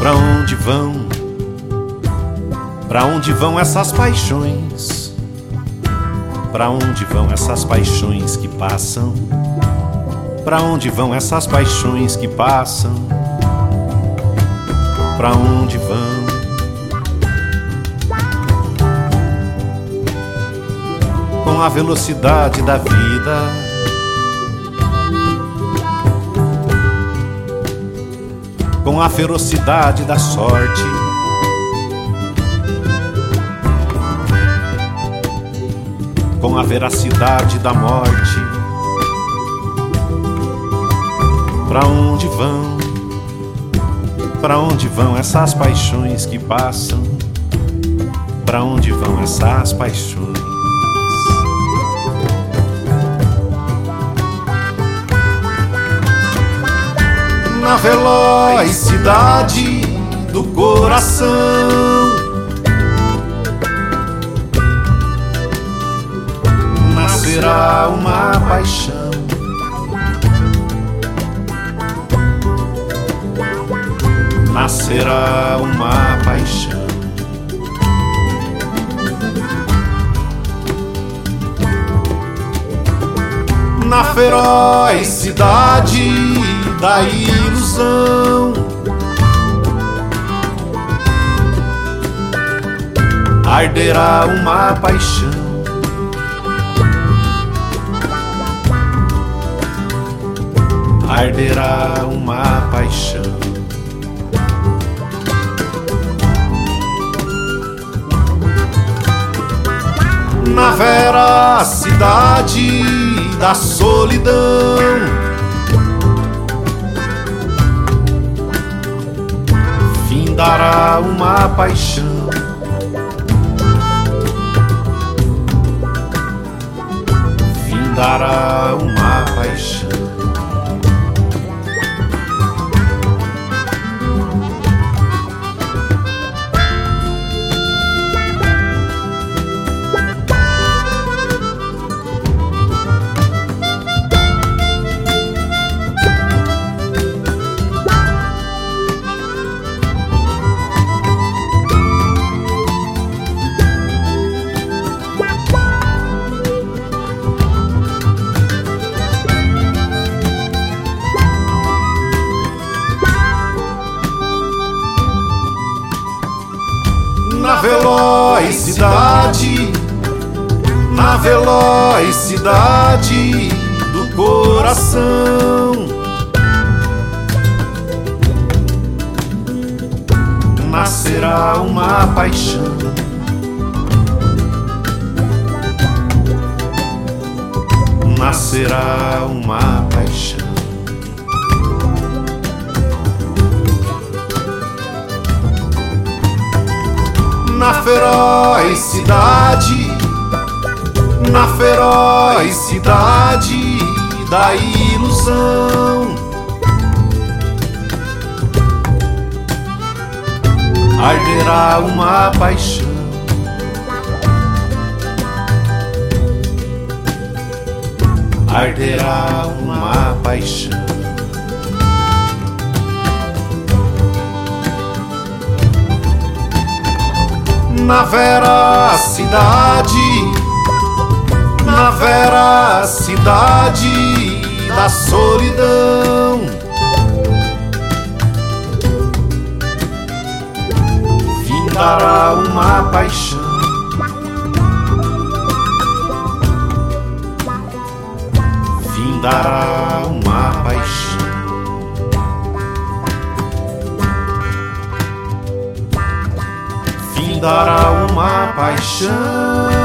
Pra onde vão? Pra onde vão essas paixões? Pra onde vão essas paixões que passam? Pra onde vão essas paixões que passam? Pra onde vão? Com a velocidade da vida com a ferocidade da sorte. Com a veracidade da morte. Pra onde vão? Pra onde vão essas paixões que passam? Pra onde vão essas paixões? Na veloz cidade do coração. Nascerá uma paixão. Nascerá uma paixão. Na feroz cidade da ilusão. Arderá uma paixão. Arderá uma paixão. Na veracidade da solidão dará uma paixão. Findará uma paixão. Veloz cidade, na veloz cidade do coração. Nascerá uma paixão. Nascerá uma cidade, na feroz cidade da ilusão. Arderá uma paixão. Arderá uma paixão. Na veracidade, na veracidade da solidão. Findará uma paixão. Findará uma paixão. Dará uma paixão.